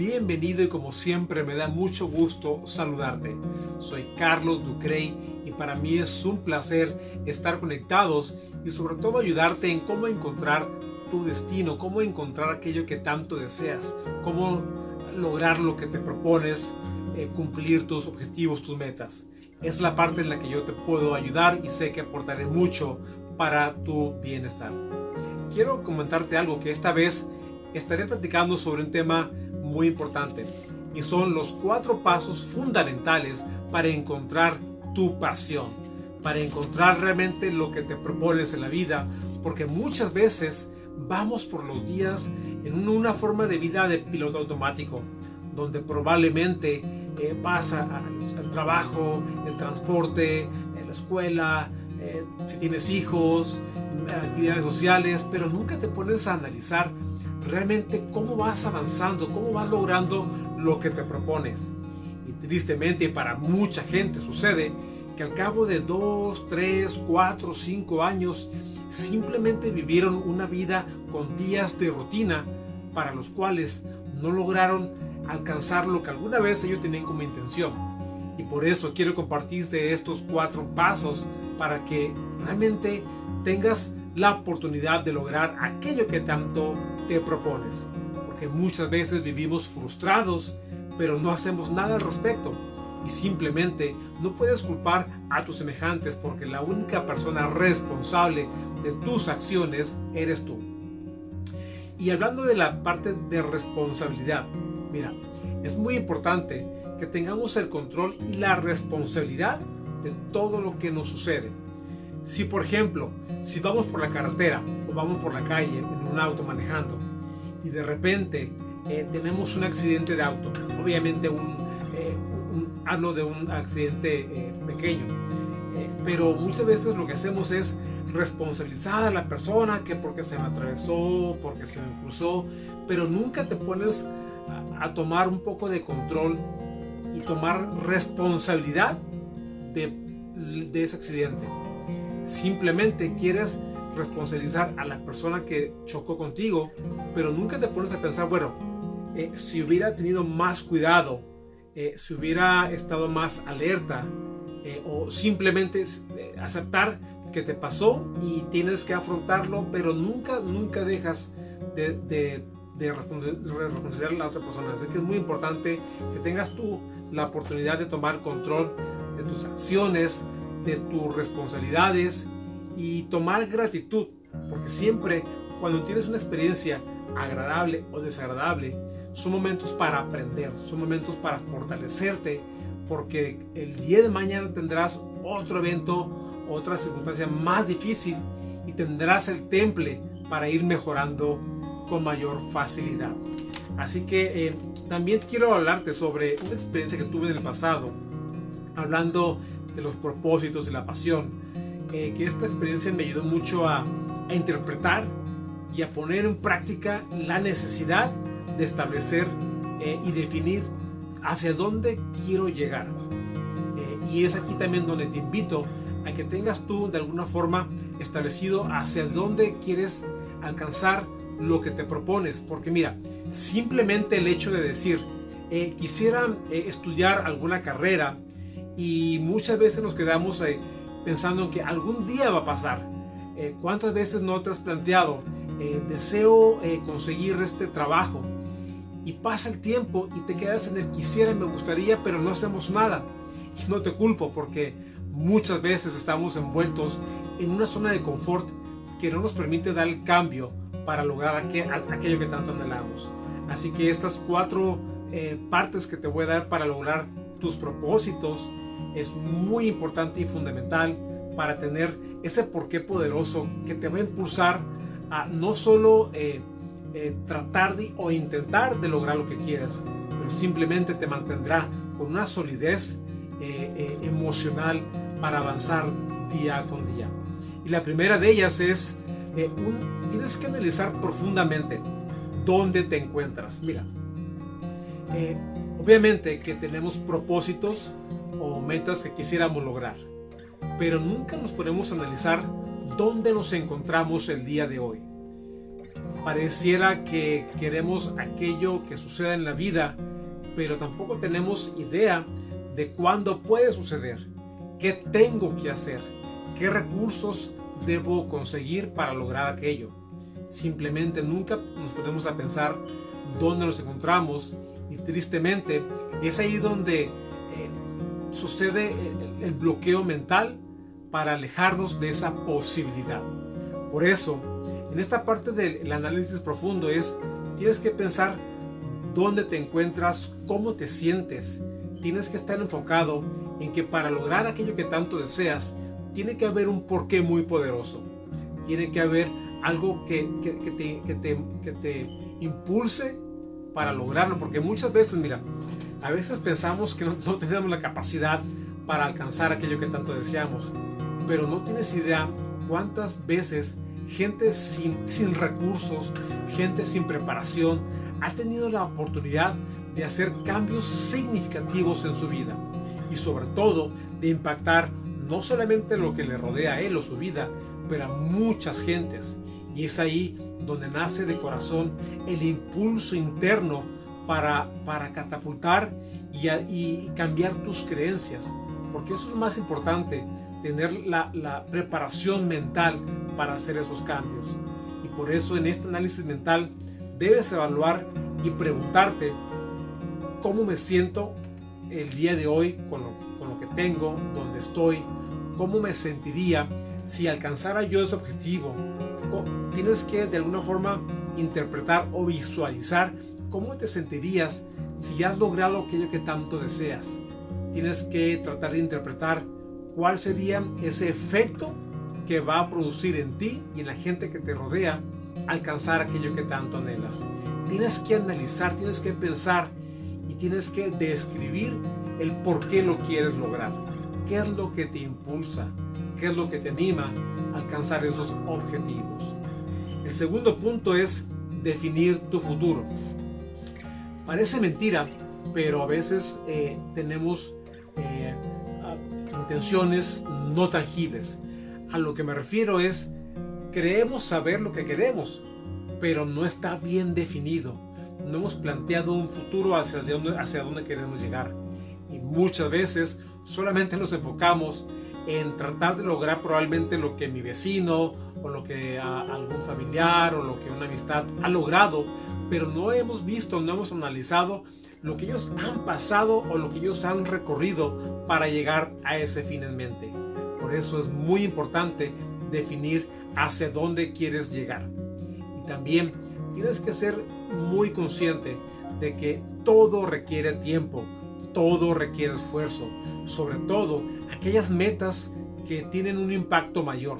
Bienvenido y como siempre me da mucho gusto saludarte. Soy Carlos Ducrey y para mí es un placer estar conectados y sobre todo ayudarte en cómo encontrar tu destino, cómo encontrar aquello que tanto deseas, cómo lograr lo que te propones, eh, cumplir tus objetivos, tus metas. Es la parte en la que yo te puedo ayudar y sé que aportaré mucho para tu bienestar. Quiero comentarte algo que esta vez estaré platicando sobre un tema muy importante y son los cuatro pasos fundamentales para encontrar tu pasión, para encontrar realmente lo que te propones en la vida, porque muchas veces vamos por los días en una forma de vida de piloto automático, donde probablemente eh, vas al trabajo, el transporte, la escuela, eh, si tienes hijos, actividades sociales, pero nunca te pones a analizar realmente cómo vas avanzando, cómo vas logrando lo que te propones. Y tristemente para mucha gente sucede que al cabo de 2, 3, 4, 5 años simplemente vivieron una vida con días de rutina para los cuales no lograron alcanzar lo que alguna vez ellos tenían como intención. Y por eso quiero compartirte estos cuatro pasos para que realmente tengas la oportunidad de lograr aquello que tanto te propones. Porque muchas veces vivimos frustrados, pero no hacemos nada al respecto. Y simplemente no puedes culpar a tus semejantes porque la única persona responsable de tus acciones eres tú. Y hablando de la parte de responsabilidad, mira, es muy importante que tengamos el control y la responsabilidad de todo lo que nos sucede. Si por ejemplo, si vamos por la carretera o vamos por la calle en un auto manejando y de repente eh, tenemos un accidente de auto, obviamente un, eh, hablo de un accidente eh, pequeño, pero muchas veces lo que hacemos es responsabilizar a la persona que porque se me atravesó, porque se me cruzó, pero nunca te pones a, tomar un poco de control y tomar responsabilidad de ese accidente Simplemente quieres responsabilizar a la persona que chocó contigo, pero nunca te pones a pensar, bueno, eh, si hubiera tenido más cuidado, eh, si hubiera estado más alerta, eh, o simplemente aceptar que te pasó y tienes que afrontarlo, pero nunca, nunca dejas de, de, de responsabilizar a la otra persona. Así que es muy importante que tengas tú la oportunidad de tomar control de tus acciones, de tus responsabilidades y tomar gratitud, porque siempre cuando tienes una experiencia agradable o desagradable, son momentos para aprender, son momentos para fortalecerte, porque el día de mañana tendrás otro evento, otra circunstancia más difícil y tendrás el temple para ir mejorando con mayor facilidad. Así que eh, también quiero hablarte sobre una experiencia que tuve en el pasado, hablando de los propósitos y la pasión, eh, que esta experiencia me ayudó mucho a, interpretar y a poner en práctica la necesidad de establecer eh, y definir hacia dónde quiero llegar. Eh, y es aquí también donde te invito a que tengas tú de alguna forma establecido hacia dónde quieres alcanzar lo que te propones. Porque mira, simplemente el hecho de decir, quisiera estudiar alguna carrera, y muchas veces nos quedamos eh, pensando en que algún día va a pasar. Eh, ¿Cuántas veces no te has planteado, eh, deseo conseguir este trabajo? Y pasa el tiempo y te quedas en el quisiera me gustaría, pero no hacemos nada. Y no te culpo porque muchas veces estamos envueltos en una zona de confort que no nos permite dar el cambio para lograr aquello que tanto anhelamos. Así que estas cuatro partes que te voy a dar para lograr tus propósitos, es muy importante y fundamental para tener ese porqué poderoso que te va a impulsar a no solo eh, eh, tratar de, o intentar de lograr lo que quieres, pero simplemente te mantendrá con una solidez eh, emocional para avanzar día con día. Y la primera de ellas es, eh, tienes que analizar profundamente dónde te encuentras. Mira, obviamente que tenemos propósitos o metas que quisiéramos lograr, pero nunca nos podemos analizar dónde nos encontramos el día de hoy. Pareciera que queremos aquello que suceda en la vida, pero tampoco tenemos idea de cuándo puede suceder, qué tengo que hacer, qué recursos debo conseguir para lograr aquello. Simplemente nunca nos ponemos a pensar dónde nos encontramos y tristemente es ahí donde sucede el bloqueo mental para alejarnos de esa posibilidad. Por eso, en esta parte del análisis profundo es, tienes que pensar dónde te encuentras, cómo te sientes. Tienes que estar enfocado en que para lograr aquello que tanto deseas, tiene que haber un porqué muy poderoso. Tiene que haber algo que, que, te, que, te, que te impulse para lograrlo. Porque muchas veces, mira, a veces pensamos que no, no tenemos la capacidad para alcanzar aquello que tanto deseamos pero no tienes idea cuántas veces gente sin, sin recursos, gente sin preparación, ha tenido la oportunidad de hacer cambios significativos en su vida y sobre todo de impactar no solamente lo que le rodea a él o su vida, pero a muchas gentes. Y es ahí donde nace de corazón el impulso interno para, para catapultar y, cambiar tus creencias. Porque eso es más importante tener la, preparación mental para hacer esos cambios. Y por eso en este análisis mental debes evaluar y preguntarte cómo me siento el día de hoy con lo, con lo que tengo, donde estoy, cómo me sentiría si alcanzara yo ese objetivo. Tienes que de alguna forma interpretar o visualizar cómo te sentirías si has logrado aquello que tanto deseas. Tienes que tratar de interpretar cuál sería ese efecto que va a producir en ti y en la gente que te rodea alcanzar aquello que tanto anhelas. Tienes que analizar, tienes que pensar y tienes que describir el por qué lo quieres lograr. ¿Qué es lo que te impulsa? ¿Qué es lo que te anima a alcanzar esos objetivos? El segundo punto es definir tu futuro. Parece mentira, pero a veces eh, tenemos eh, intenciones no tangibles. A lo que me refiero es, creemos saber lo que queremos, pero no está bien definido. No hemos planteado un futuro hacia dónde, hacia dónde queremos llegar. Y muchas veces solamente nos enfocamos en tratar de lograr probablemente lo que mi vecino o lo que algún familiar o lo que una amistad ha logrado, pero no hemos visto, no hemos analizado lo que ellos han pasado o lo que ellos han recorrido para llegar a ese fin en mente. Por eso es muy importante definir hacia dónde quieres llegar. Y también tienes que ser muy consciente de que todo requiere tiempo, todo requiere esfuerzo, sobre todo aquellas metas que tienen un impacto mayor,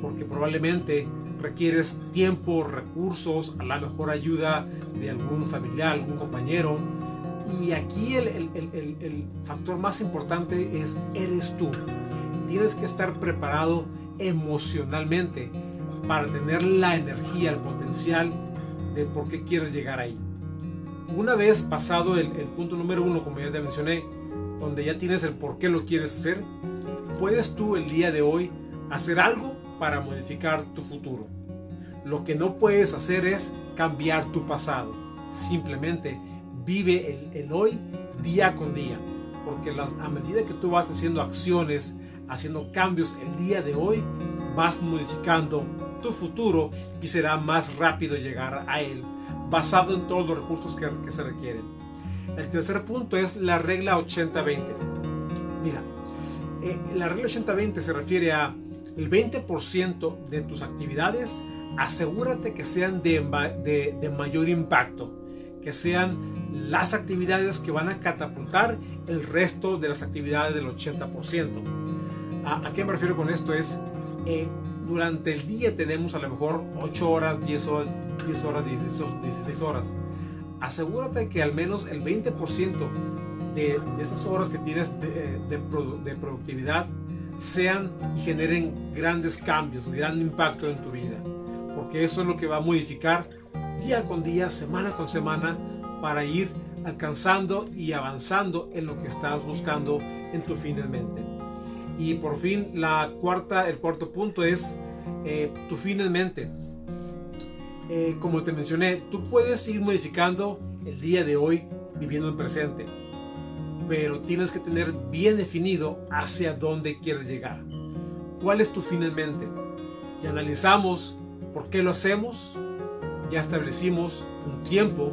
porque probablemente requieres tiempo, recursos, a la mejor ayuda de algún familiar, algún compañero, y aquí el, factor más importante es eres tú. Tienes que estar preparado emocionalmente para tener la energía, el potencial de por qué quieres llegar ahí. Una vez pasado el, punto número uno, como ya te mencioné, donde ya tienes el por qué lo quieres hacer, puedes tú el día de hoy hacer algo para modificar tu futuro. Lo que no puedes hacer es cambiar tu pasado. Simplemente vive el, hoy día con día. Porque las, a medida que tú vas haciendo acciones, haciendo cambios el día de hoy, vas modificando tu futuro y será más rápido llegar a él, basado en todos los recursos que, que se requieren. El tercer punto es la regla 80-20. Mira, eh, la regla 80-20 se refiere a el 20% de tus actividades, asegúrate que sean de, de, de mayor impacto que sean las actividades que van a catapultar el resto de las actividades del 80%. ¿A, qué me refiero con esto? Es, eh, durante el día tenemos a lo mejor 8 horas, 10 horas, 10 horas, 16, horas. Asegúrate que al menos el 20% de, esas horas que tienes de, de, productividad sean y generen grandes cambios, gran impacto en tu vida. Porque eso es lo que va a modificar día con día, semana con semana, para ir alcanzando y avanzando en lo que estás buscando en tu fin en mente. Y por fin, la cuarta, el cuarto punto es eh, tu fin en mente. Eh, como te mencioné, tú puedes ir modificando el día de hoy viviendo en presente, pero tienes que tener bien definido hacia dónde quieres llegar. ¿Cuál es tu fin en mente? Ya analizamos por qué lo hacemos, ya establecimos un tiempo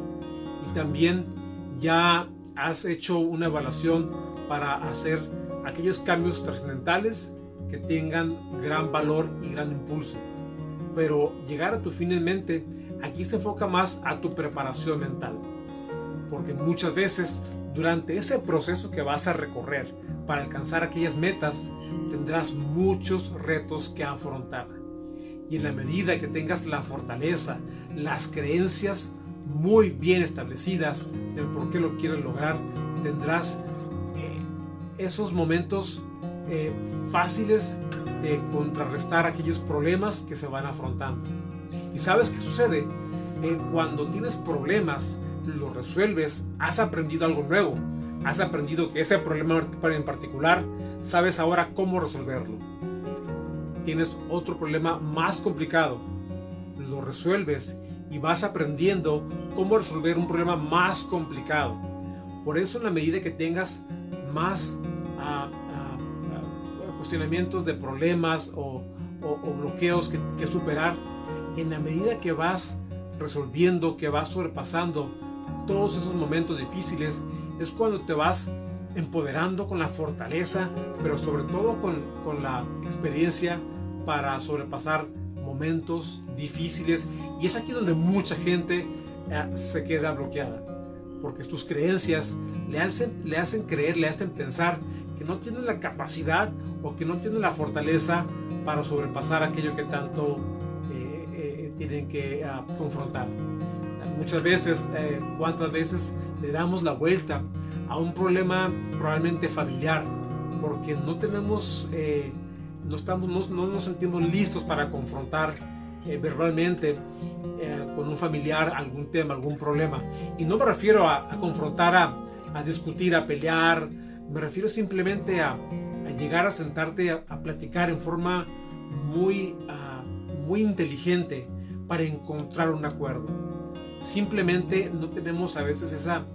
y también ya has hecho una evaluación para hacer aquellos cambios trascendentales que tengan gran valor y gran impulso. Pero llegar a tu fin en mente, aquí se enfoca más a tu preparación mental. Porque muchas veces durante ese proceso que vas a recorrer para alcanzar aquellas metas, tendrás muchos retos que afrontar. Y en la medida que tengas la fortaleza, las creencias muy bien establecidas del por qué lo quieres lograr, tendrás eh, esos momentos eh, fáciles de contrarrestar aquellos problemas que se van afrontando. ¿Y sabes qué sucede? Eh, cuando tienes problemas, los resuelves, has aprendido algo nuevo, has aprendido que ese problema en particular, sabes ahora cómo resolverlo. Tienes otro problema más complicado, lo resuelves y vas aprendiendo cómo resolver un problema más complicado. Por eso en la medida que tengas más ah, ah, ah, cuestionamientos de problemas o, bloqueos que, que, superar, en la medida que vas resolviendo, que vas sobrepasando todos esos momentos difíciles, es cuando te vas empoderando con la fortaleza, pero sobre todo con, con la experiencia para sobrepasar momentos difíciles y es aquí donde mucha gente eh, se queda bloqueada porque tus creencias le hacen, le hacen creer, le hacen pensar que no tienen la capacidad o que no tienen la fortaleza para sobrepasar aquello que tanto eh, eh, tienen que ah, confrontar. Muchas veces, cuántas veces le damos la vuelta a un problema probablemente familiar porque no tenemos no, estamos, no, nos sentimos listos para confrontar eh, verbalmente eh, con un familiar algún tema, algún problema. Y no me refiero a, confrontar, a, discutir, a pelear, me refiero simplemente a, llegar a sentarte a, platicar en forma muy, ah, muy inteligente para encontrar un acuerdo. Simplemente no tenemos a veces esa,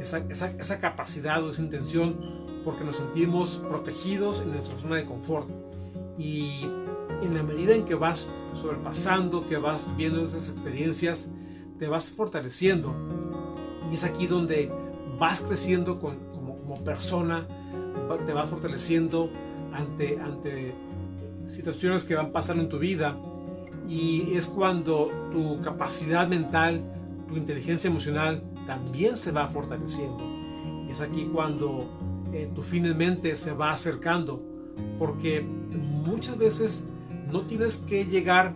esa, esa, capacidad o esa intención porque nos sentimos protegidos en nuestra zona de confort y en la medida en que vas sobrepasando, que vas viendo esas experiencias, te vas fortaleciendo. Y es aquí donde vas creciendo como, como, persona, te vas fortaleciendo ante, ante situaciones que van pasando en tu vida. Y es cuando tu capacidad mental, tu inteligencia emocional también se va fortaleciendo. Es aquí cuando eh, tu fin en mente se va acercando, porque muchas veces no tienes que llegar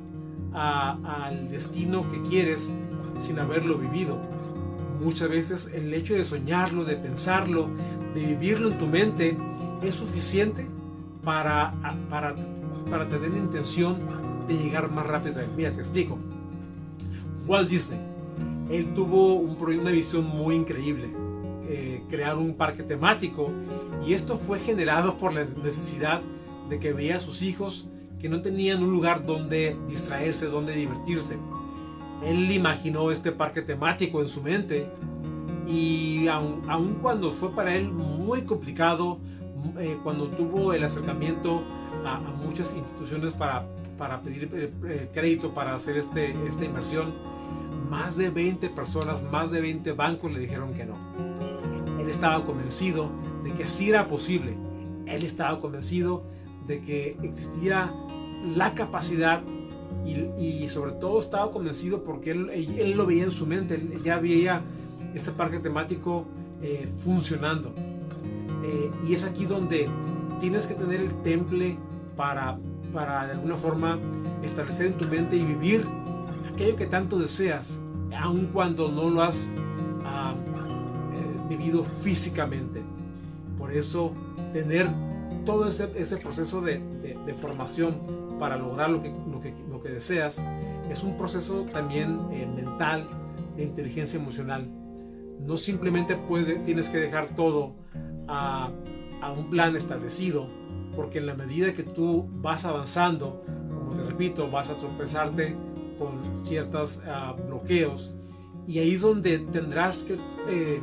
al destino que quieres sin haberlo vivido. Muchas veces el hecho de soñarlo, de pensarlo, de vivirlo en tu mente es suficiente para, para, para tener la intención de llegar más rápido. Mira, te explico. Walt Disney, él tuvo un, una visión muy increíble, eh, crear un parque temático y esto fue generado por la necesidad de que veía a sus hijos que no tenían un lugar donde distraerse, donde divertirse. Él imaginó este parque temático en su mente y aun, cuando fue para él muy complicado, eh, cuando tuvo el acercamiento a, muchas instituciones para, pedir eh, crédito para hacer este, esta inversión, más de 20 personas, más de 20 bancos le dijeron que no. Él estaba convencido de que sí era posible. Él estaba convencido de que existía la capacidad y, sobre todo estaba convencido porque él, él, lo veía en su mente, él ya veía ese parque temático eh, funcionando. Eh, y es aquí donde tienes que tener el temple para, para de alguna forma establecer en tu mente y vivir aquello que tanto deseas, aun cuando no lo has ah, eh, vivido físicamente. Por eso tener todo ese, proceso de, formación para lograr lo que, lo que, deseas es un proceso también eh, mental, de inteligencia emocional. No simplemente puede, tienes que dejar todo a, a un plan establecido, porque en la medida que tú vas avanzando, como te repito, vas a tropezarte con ciertos ah, bloqueos y ahí es donde tendrás que eh,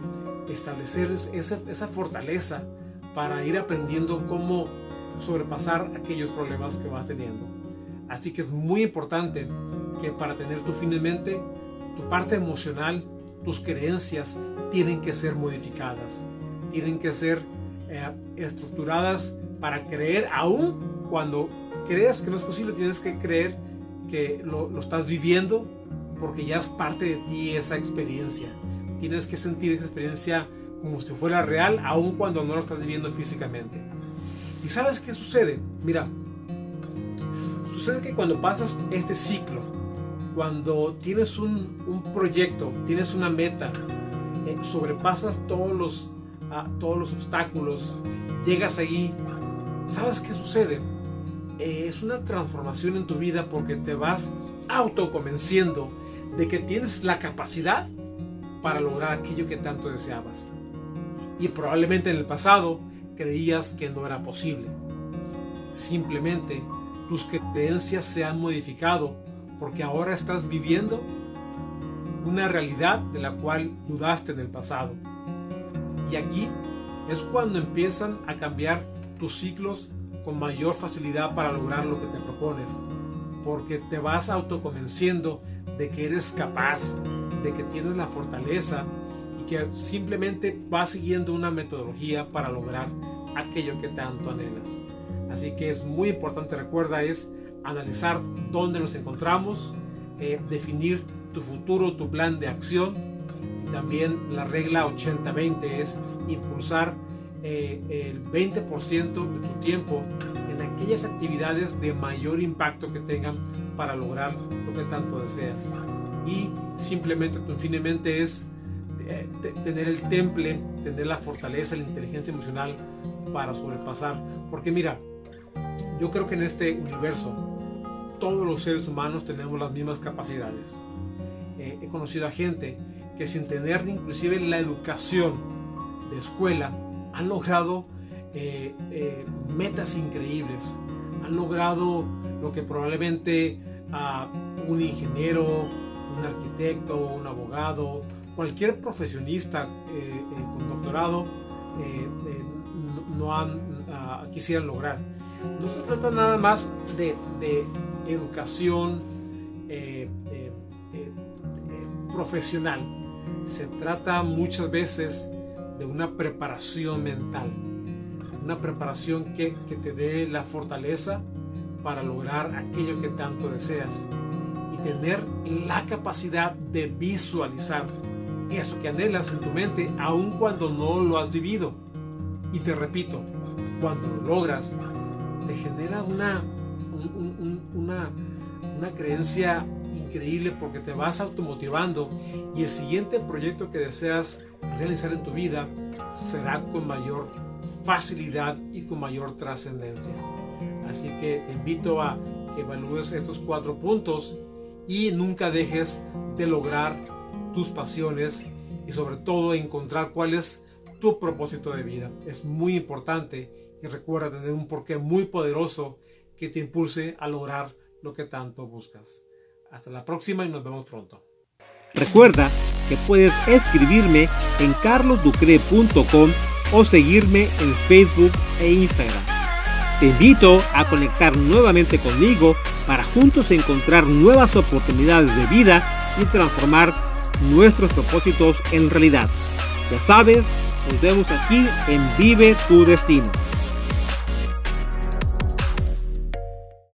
establecer esa, fortaleza para ir aprendiendo cómo sobrepasar aquellos problemas que vas teniendo. Así que es muy importante que para tener tu fin en mente, tu parte emocional, tus creencias tienen que ser modificadas, tienen que ser eh, estructuradas para creer, aún cuando creas que no es posible, tienes que creer que lo, lo estás viviendo porque ya es parte de ti esa experiencia. Tienes que sentir esa experiencia como si fuera real, aun cuando no lo estás viviendo físicamente. ¿Y sabes qué sucede? Mira, sucede que cuando pasas este ciclo, cuando tienes un, un proyecto, tienes una meta, eh, sobrepasas todos los, ah, todos los obstáculos, llegas ahí, ¿sabes qué sucede? Eh, es una transformación en tu vida porque te vas autoconvenciendo de que tienes la capacidad para lograr aquello que tanto deseabas y probablemente en el pasado creías que no era posible. Simplemente tus creencias se han modificado porque ahora estás viviendo una realidad de la cual dudaste en el pasado. Y aquí es cuando empiezan a cambiar tus ciclos con mayor facilidad para lograr lo que te propones, porque te vas autoconvenciendo de que eres capaz, de que tienes la fortaleza que simplemente va siguiendo una metodología para lograr aquello que tanto anhelas. Así que es muy importante, recuerda, es analizar dónde nos encontramos, eh, definir tu futuro, tu plan de acción. Y también la regla 80-20 es impulsar eh, el 20% de tu tiempo en aquellas actividades de mayor impacto que tengan para lograr lo que tanto deseas. Y simplemente tu fin de mente es eh, tener el temple, tener la fortaleza, la inteligencia emocional para sobrepasar. Porque mira, yo creo que en este universo todos los seres humanos tenemos las mismas capacidades. Eh, he conocido a gente que sin tener inclusive la educación de escuela han logrado eh, metas increíbles, han logrado lo que probablemente a un ingeniero, un arquitecto, un abogado, cualquier profesionista eh, eh, con doctorado eh, no, ah, quisieran lograr. No se trata nada más de, educación profesional, se trata muchas veces de una preparación mental, una preparación que, que te dé la fortaleza para lograr aquello que tanto deseas y tener la capacidad de visualizar eso que anhelas en tu mente, aun cuando no lo has vivido. Y te repito, cuando lo logras, te genera una, una, una creencia increíble porque te vas automotivando y el siguiente proyecto que deseas realizar en tu vida será con mayor facilidad y con mayor trascendencia. Así que te invito a que evalúes estos cuatro puntos y nunca dejes de lograr tus pasiones y sobre todo encontrar cuál es tu propósito de vida. Es muy importante y recuerda tener un porqué muy poderoso que te impulse a lograr lo que tanto buscas. Hasta la próxima y nos vemos pronto. Recuerda que puedes escribirme en carlosducre.com o seguirme en Facebook e Instagram. Te invito a conectar nuevamente conmigo para juntos encontrar nuevas oportunidades de vida y transformar nuestros propósitos en realidad. Ya sabes, nos vemos aquí en Vive tu Destino.